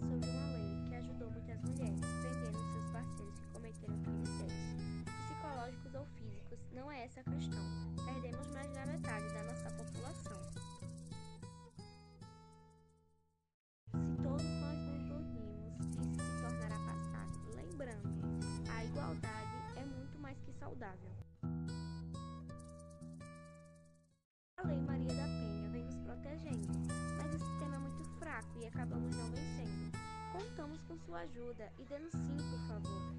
sobre uma lei que ajudou muitas mulheres, prendendo seus parceiros que cometeram crimes sérios, psicológicos ou físicos. Não é essa a questão. Perdemos mais da metade da nossa população. Se todos nós nos dormimos, isso se tornará passado. Lembrando, a igualdade é muito mais que saudável. A Lei Maria da Penha vem nos protegendo, mas o sistema é muito fraco e acabamos não sua ajuda e denuncie, por favor.